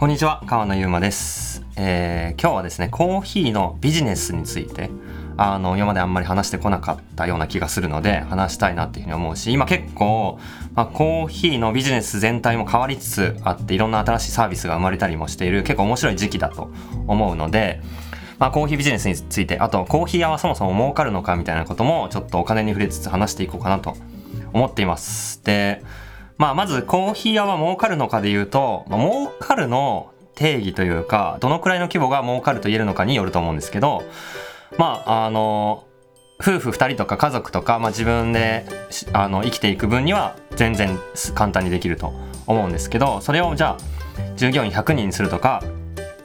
こんにちは、川野ゆうまです、えー今日はですね、コーヒーのビジネスについて、あの、今まであんまり話してこなかったような気がするので、話したいなっていうふうに思うし、今結構、まあ、コーヒーのビジネス全体も変わりつつあって、いろんな新しいサービスが生まれたりもしている、結構面白い時期だと思うので、まあ、コーヒービジネスについて、あと、コーヒー屋はそもそも儲かるのかみたいなことも、ちょっとお金に触れつつ話していこうかなと思っています。で、まあ、まずコーヒー屋は儲かるのかで言うと、まあ、儲かるの定義というか、どのくらいの規模が儲かると言えるのかによると思うんですけど、まあ、あの、夫婦2人とか家族とか、まあ、自分であの生きていく分には全然簡単にできると思うんですけど、それをじゃあ、従業員100人にするとか、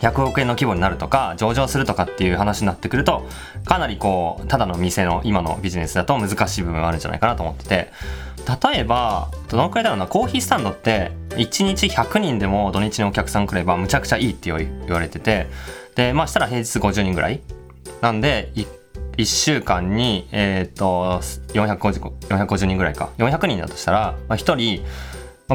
100億円の規模になるとか上場するとかっていう話になってくるとかなりこうただの店の今のビジネスだと難しい部分があるんじゃないかなと思ってて。例えばどのくらいだろうなコーヒースタンドって1日100人でも土日にお客さん来ればむちゃくちゃいいって言われててでまあしたら平日50人ぐらい。なんで1週間にえっ、と 450, 450人ぐらいか。400人だとしたら、まあ、1人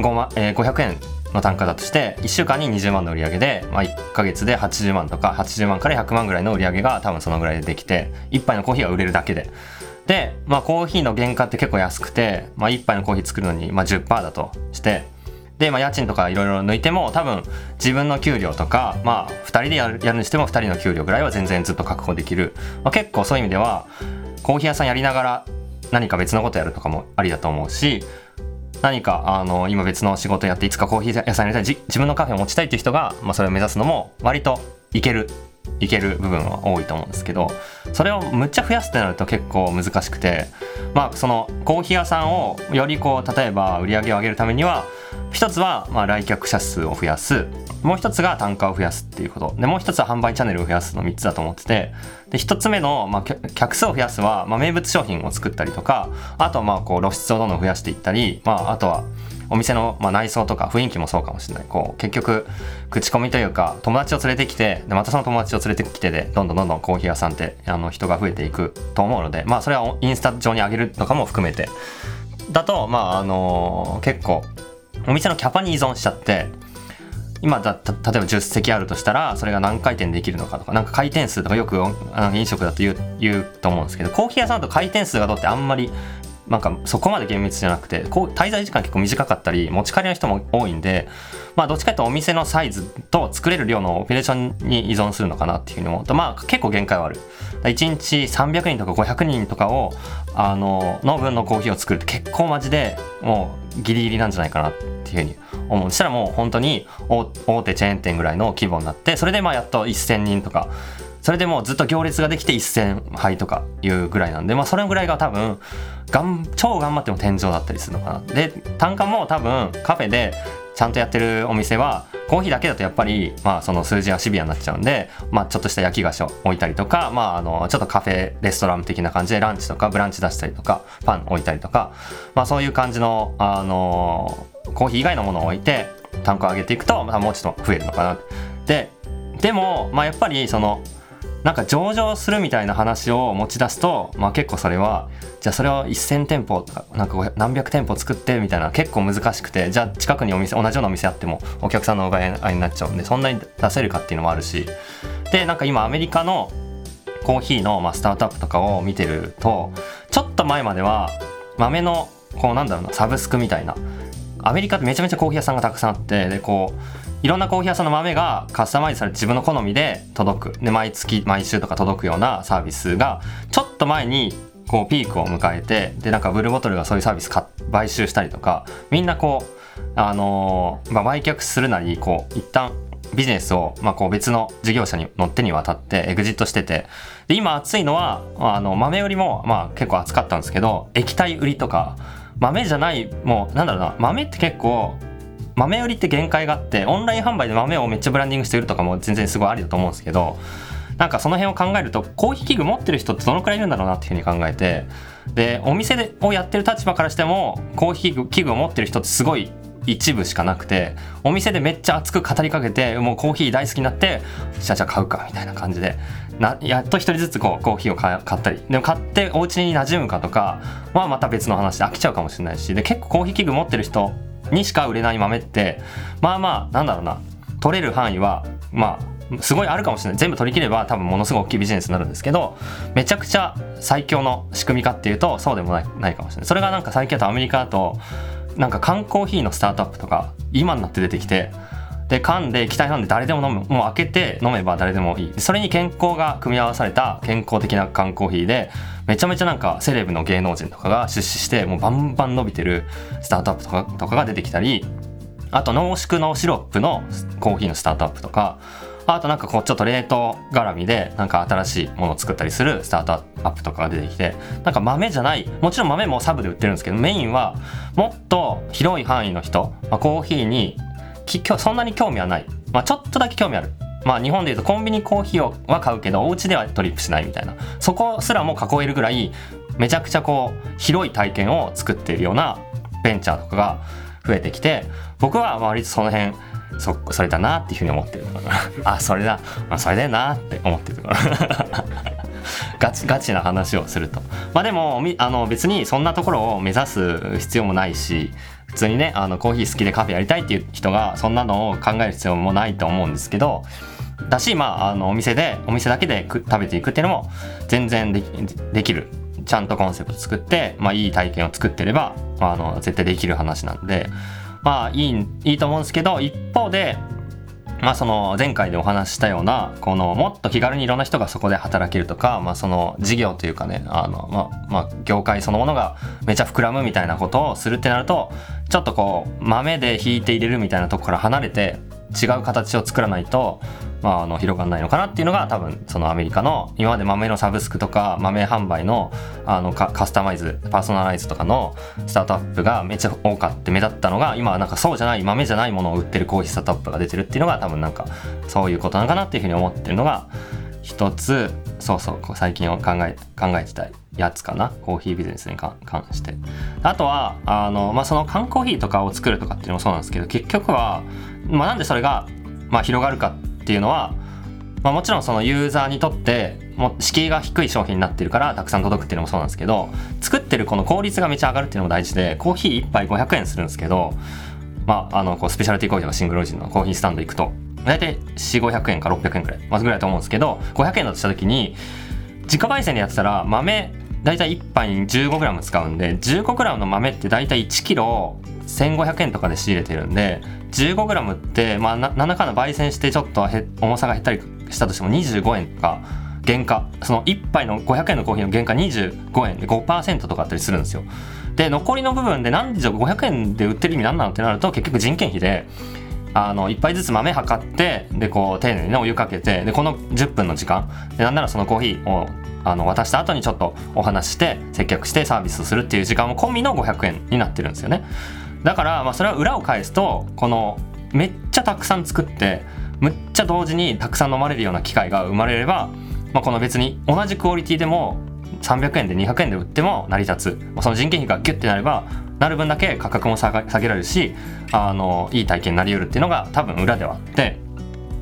5万、えー500円の単価だとして1週間に20万の売り上げで、まあ、1ヶ月で80万とか80万から100万ぐらいの売り上げが多分そのぐらいでできて1杯のコーヒーが売れるだけで。で、まあ、コーヒーの原価って結構安くて、まあ、1杯のコーヒー作るのに、まあ、10%だとしてで、まあ、家賃とかいろいろ抜いても多分自分の給料とか、まあ、2人でやるやるにしても2人の給料ぐらいは全然ずっと確保できる、まあ、結構そういう意味ではコーヒー屋さんやりながら何か別のことやるとかもありだと思うし何かあの今別の仕事やっていつかコーヒー屋さんやりたい自分のカフェを持ちたいっていう人が、まあ、それを目指すのも割といけるいける部分は多いと思うんですけどそれをむっちゃ増やすってなると結構難しくてまあそのコーヒー屋さんをよりこう例えば売り上げを上げるためには一つはまあ来客者数を増やす。もう一つが単価を増やすっていうこと。でもう一つは販売チャンネルを増やすの3つだと思ってて。で一つ目の、まあ、客数を増やすは、まあ、名物商品を作ったりとかあとはまあこう露出をどんどん増やしていったり、まあ、あとはお店の、まあ、内装とか雰囲気もそうかもしれない。こう結局口コミというか友達を連れてきてでまたその友達を連れてきてでどんどんどんどんコーヒー屋さんってあの人が増えていくと思うのでまあそれはインスタ上に上げるとかも含めて。だとまああの結構お店のキャパに依存しちゃって今だ例えば10席あるとしたらそれが何回転できるのかとかなんか回転数とかよく飲食だと言う言うと思うんですけどコーヒー屋さんだと回転数がどうってあんまりなんかそこまで厳密じゃなくてこう滞在時間結構短かったり持ち帰りの人も多いんでまあどっちかというとお店のサイズと作れる量のオペレーションに依存するのかなっていうふうに思うとまあ結構限界はある。1日300人とか500人とかをあのの分のコーヒーを作るって結構マジでもうギリギリなんじゃないかなっていうふうに思う。そしたらもう本当に大大手チェーン店ぐらいの規模になってそれでまあやっと1000人とかそれでもうずっと行列ができて1000杯とかいうぐらいなんで、まあ、それぐらいが多分がん超頑張っても天井だったりするのかな。で単価も多分カフェでちゃんとやってるお店はコーヒーだけだとやっぱり、まあ、その数字がシビアになっちゃうんで、まあ、ちょっとした焼き菓子を置いたりとか、まあ、あのちょっとカフェレストラン的な感じでランチとかブランチ出したりとかパン置いたりとか、まあ、そういう感じの、あのコーヒー以外のものを置いて単価を上げていくと、まあ、もうちょっと増えるのかな。ででも、まあ、やっぱりそのなんか上場するみたいな話を持ち出すと、まあ、結構それはじゃあそれを1000店舗なんか何百店舗作ってみたいな結構難しくてじゃあ近くにお店同じようなお店あってもお客さんの奪い合いになっちゃうんでそんなに出せるかっていうのもあるし。でなんか今アメリカのコーヒーのまあスタートアップとかを見てるとちょっと前までは豆のこうなんだろうなサブスクみたいな。アメリカってめちゃめちゃコーヒー屋さんがたくさんあってでこういろんなコーヒー屋さんの豆がカスタマイズされて自分の好みで届く。で毎月毎週とか届くようなサービスがちょっと前にこうピークを迎えてでなんかブルーボトルがそういうサービス買収したりとかみんなこうあのーまあ、売却するなりこう一旦ビジネスを、まあ、こう別の事業者に乗ってに渡ってエグジットしてて。で今熱いのはあの豆売りも、まあ、結構熱かったんですけど液体売りとか豆じゃないもうなんだろうな豆って結構豆売りって限界があってオンライン販売で豆をめっちゃブランディングして売るとかも全然すごいありだと思うんですけどなんかその辺を考えるとコーヒー器具持ってる人ってどのくらいいるんだろうなっていうふうに考えてでお店でをやってる立場からしてもコーヒー器具を持ってる人ってすごい一部しかなくてお店でめっちゃ熱く語りかけてもうコーヒー大好きになってじゃあじゃあ買うかみたいな感じでなやっと一人ずつこうコーヒーを買買ったりでも買ってお家に馴染むかとかはまた別の話で飽きちゃうかもしれないしで結構コーヒー器具持ってる人にしか売れない豆ってまあまあなんだろうな。取れる範囲はまあすごいあるかもしれない。全部取り切れば多分ものすごい大きいビジネスになるんですけどめちゃくちゃ最強の仕組みかっていうとそうでもないないかもしれない。それがなんか最近だとアメリカだとなんか缶コーヒーのスタートアップとか今になって出てきてで缶で液体なんで誰でも飲む。もう開けて飲めば誰でもいい。それに健康が組み合わされた健康的な缶コーヒーでめちゃめちゃなんかセレブの芸能人とかが出資してもうバンバン伸びてるスタートアップとかとかが出てきたりあと濃縮のシロップのコーヒーのスタートアップとかあとなんかこうちょっと冷凍絡みでなんか新しいものを作ったりするスタートアップとかが出てきてなんか豆じゃないもちろん豆もサブで売ってるんですけどメインはもっと広い範囲の人、まあ、コーヒーにきそんなに興味はない、まあ、ちょっとだけ興味ある。まあ日本でいうとコンビニコーヒーをは買うけどお家ではトリップしないみたいな。そこすらも囲えるぐらいめちゃくちゃこう広い体験を作っているようなベンチャーとかが増えてきて僕は割とその辺そそれだなっていうふうに思ってる あそれだ、まあ、それだよなって思ってるところ。ガチガチな話をすると。まあでもあの別にそんなところを目指す必要もないし普通にねあのコーヒー好きでカフェやりたいっていう人がそんなのを考える必要もないと思うんですけどだしまああのお店でお店だけで食べていくっていうのも全然できるちゃんとコンセプト作って、まあ、いい体験を作ってれば、あ、あの絶対できる話なんでまあいいいいと思うんですけど一方でまあその前回でお話したようなこのもっと気軽にいろんな人がそこで働けるとか、まあ、その事業というかねあの、まあまあ、業界そのものがめちゃ膨らむみたいなことをするってなるとちょっとこう豆で引いて入れるみたいなとこから離れて違う形を作らないとまあ、あの広がらないのかなっていうのが多分そのアメリカの今まで豆のサブスクとか豆販売のあのカスタマイズパーソナライズとかのスタートアップがめっちゃ多かって目立ったのが今はなんかそうじゃない豆じゃないものを売ってるコーヒースタートアップが出てるっていうのが多分なんかそういうことなのかなっていうふうに思ってるのが一つそうそう最近を考え考えてたやつかなコーヒービジネスに関して。あとはあの、まあ、その缶コーヒーとかを作るとかっていうのもそうなんですけど結局は、まあ、なんでそれが、まあ、広がるかっていうのは、まあ、もちろんそのユーザーにとっても敷居が低い商品になってるからたくさん届くっていうのもそうなんですけど作ってるこの効率がめちゃ上がるっていうのも大事でコーヒー1杯500円するんですけどまあ、あのこうスペシャルティーコーヒーとかシングルオリジンのコーヒースタンド行くと大体4500円か600円ぐらいまずぐらいだと思うんですけど500円だとした時に自家焙煎でやってたら豆大体1杯に 15g 使うんで 15g の豆って大体 1kg 1500円とかで仕入れてるんで 15g って、まあ、何らかの焙煎してちょっと重さが減ったりしたとしても25円とか原価。その1杯の500円のコーヒーの原価25円で5%とかあったりするんですよ。で残りの部分で何で500円で売ってる意味何なのってなると結局人件費であの1杯ずつ豆測ってでこう丁寧にねお湯かけてでこの10分の時間。でなんならそのコーヒーをあの渡した後にちょっとお話して接客してサービスするっていう時間も込みの500円になってるんですよね。だからまあそれは裏を返すとこのめっちゃたくさん作ってむっちゃ同時にたくさん飲まれるような機会が生まれれば、まあ、この別に同じクオリティでも300円で200円で売っても成り立つ。その人件費がギュッてなればなる分だけ価格も下げられるしあのいい体験になりうるっていうのが多分裏ではあって、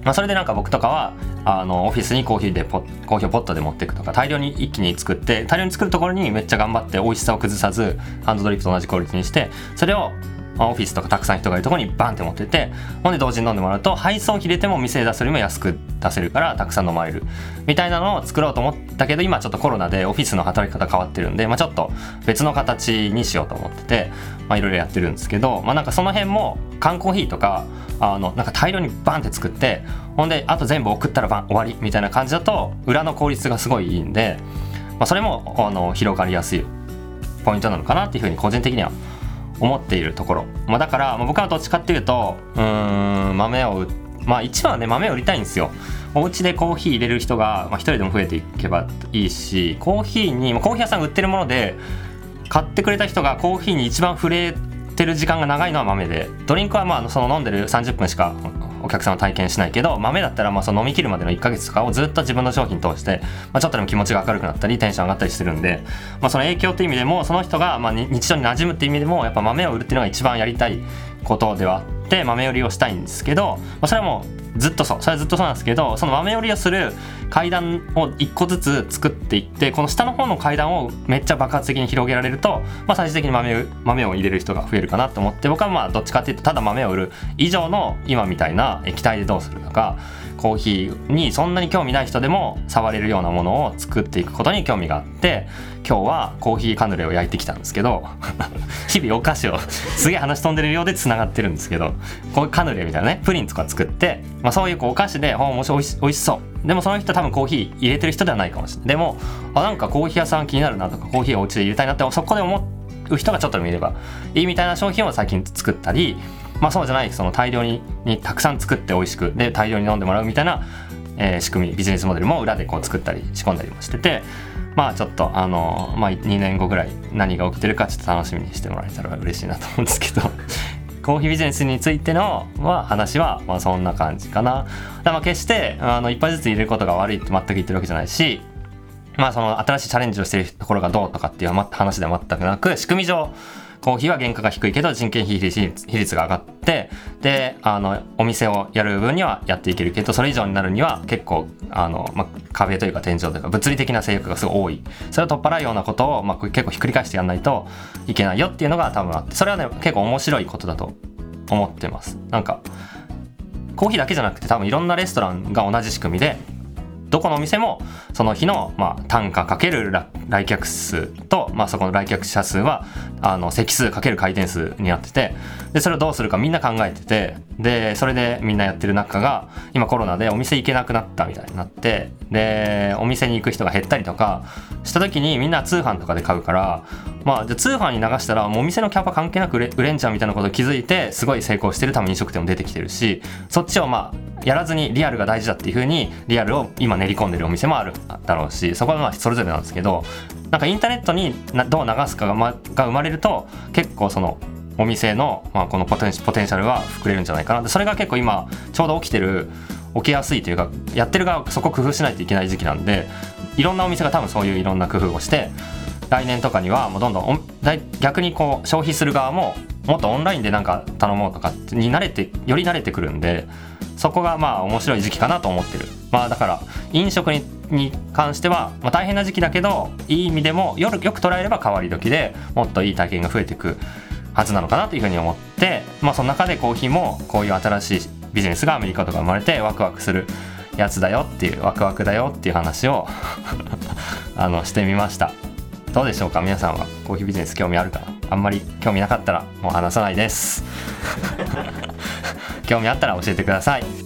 まあ、それでなんか僕とかはあのオフィスにコーヒーでポコーヒーをポットで持っていくとか大量に一気に作って大量に作るところにめっちゃ頑張って美味しさを崩さずハンドドリップと同じクオリティにしてそれをオフィスとかたくさん人がいるところにバンって持っててほんで同時に飲んでもらうと配送費入れても店で出すよりも安く出せるからたくさん飲まれるみたいなのを作ろうと思ったけど今ちょっとコロナでオフィスの働き方変わってるんで、まあ、ちょっと別の形にしようと思ってていろいろやってるんですけど、まあ、なんかその辺も缶コーヒーとかあのなんか大量にバンって作ってほんであと全部送ったらバン終わりみたいな感じだと裏の効率がすごいいいんで、まあ、それもあの広がりやすいポイントなのかなっていうふうに個人的には思っているところ、まあ、だから、まあ、僕はどっちかっていうとうん豆をまあ一番はね豆を売りたいんですよ。お家でコーヒー入れる人が、まあ、人でも増えていけばいいしコーヒーにコーヒー屋さんが売ってるもので買ってくれた人がコーヒーに一番触れてる時間が長いのは豆でドリンクはまあその飲んでる30分しかお客さんは体験しないけど豆だったらまあその飲み切るまでの1ヶ月とかをずっと自分の商品通して、まあ、ちょっとでも気持ちが明るくなったりテンション上がったりするんで、まあ、その影響っていう意味でもその人がまあ日常に馴染むっていう意味でもやっぱ豆を売るっていうのが一番やりたいことではあって豆売りをしたいんですけど、まあ、それはもうずっとそう。それはずっとそうなんですけどその豆織りをする階段を1個ずつ作っていってこの下の方の階段をめっちゃ爆発的に広げられると、まあ、最終的に豆豆を入れる人が増えるかなと思って僕はまあどっちかっていうとただ豆を売る以上の今みたいな液体でどうするとかコーヒーにそんなに興味ない人でも触れるようなものを作っていくことに興味があって今日はコーヒーカヌレを焼いてきたんですけど 日々お菓子をすげえ話飛んでるようでつながってるんですけどこういうカヌレみたいなねプリンとか作って、まあ、そういうこうお菓子で「面白いおいしそう」でもその人多分コーヒー入れてる人ではないかもしれない。でもあなんかコーヒー屋さん気になるなとかコーヒーをお家で入れたいなってそこで思う人がちょっと見ればいいみたいな商品を最近作ったりまあそうじゃないその大量ににたくさん作って美味しくで大量に飲んでもらうみたいな、えー、仕組みビジネスモデルも裏でこう作ったり仕込んだりもしててまあちょっとあの、まあ、2年後ぐらい何が起きてるかちょっと楽しみにしてもらえたら嬉しいなと思うんですけど コーヒービジネスについての、まあ、話は、まあ、そんな感じかな。だまあ決してあの一杯ずつ入れることが悪いって全く言ってるわけじゃないしまあその新しいチャレンジをしてるところがどうとかっていう話では全くなく仕組み上コーヒーは原価が低いけど人件費比率が上がってであのお店をやる分にはやっていけるけどそれ以上になるには結構あの、ま、壁というか天井というか物理的な制約がすごい多い。それを取っ払うようなことを、まあ、結構ひっくり返してやんないといけないよっていうのが多分あってそれはね結構面白いことだと思ってます。なんかコーヒーだけじゃなくて多分いろんなレストランが同じ仕組みでどこのお店もその日の、まあ、単価かける来客数と、まあ、そこの来客者数はあの席数かける回転数になっててでそれをどうするかみんな考えててでそれでみんなやってる中が今コロナでお店行けなくなったみたいになってでお店に行く人が減ったりとかした時にみんな通販とかで買うからまあじゃ通販に流したらもうお店のキャパ関係なく売れんちゃうみたいなことを気づいてすごい成功してる。多分飲食店も出てきてるしそっちをまあやらずにリアルが大事だっていうふうにリアルを今練り込んでるお店もあるだろうしそこはまあそれぞれなんですけどなんかインターネットにどう流すかが,、ま、が生まれると結構そのお店の、まあ、このポテンシャルは膨れるんじゃないかな。それが結構今ちょうど起きてる起きやすいというかやってる側そこ工夫しないといけない時期なんでいろんなお店が多分そういういろんな工夫をして来年とかにはもうどんどん逆にこう消費する側ももっとオンラインでなんか頼もうとかに慣れてより慣れてくるんでそこがまあ面白い時期かなと思ってる。まあだから飲食にに関しては、まあ、大変な時期だけどいい意味でもよよく捉えれば変わり時でもっといい体験が増えていくはずなのかなというふうに思ってまあその中でコーヒーもこういう新しいビジネスがアメリカとか生まれてワクワクするやつだよっていうワクワクだよっていう話を あのしてみました。どうでしょうか？皆さんはコーヒービジネス興味あるかな？あんまり興味なかったらもう話さないです。興味あったら教えてください。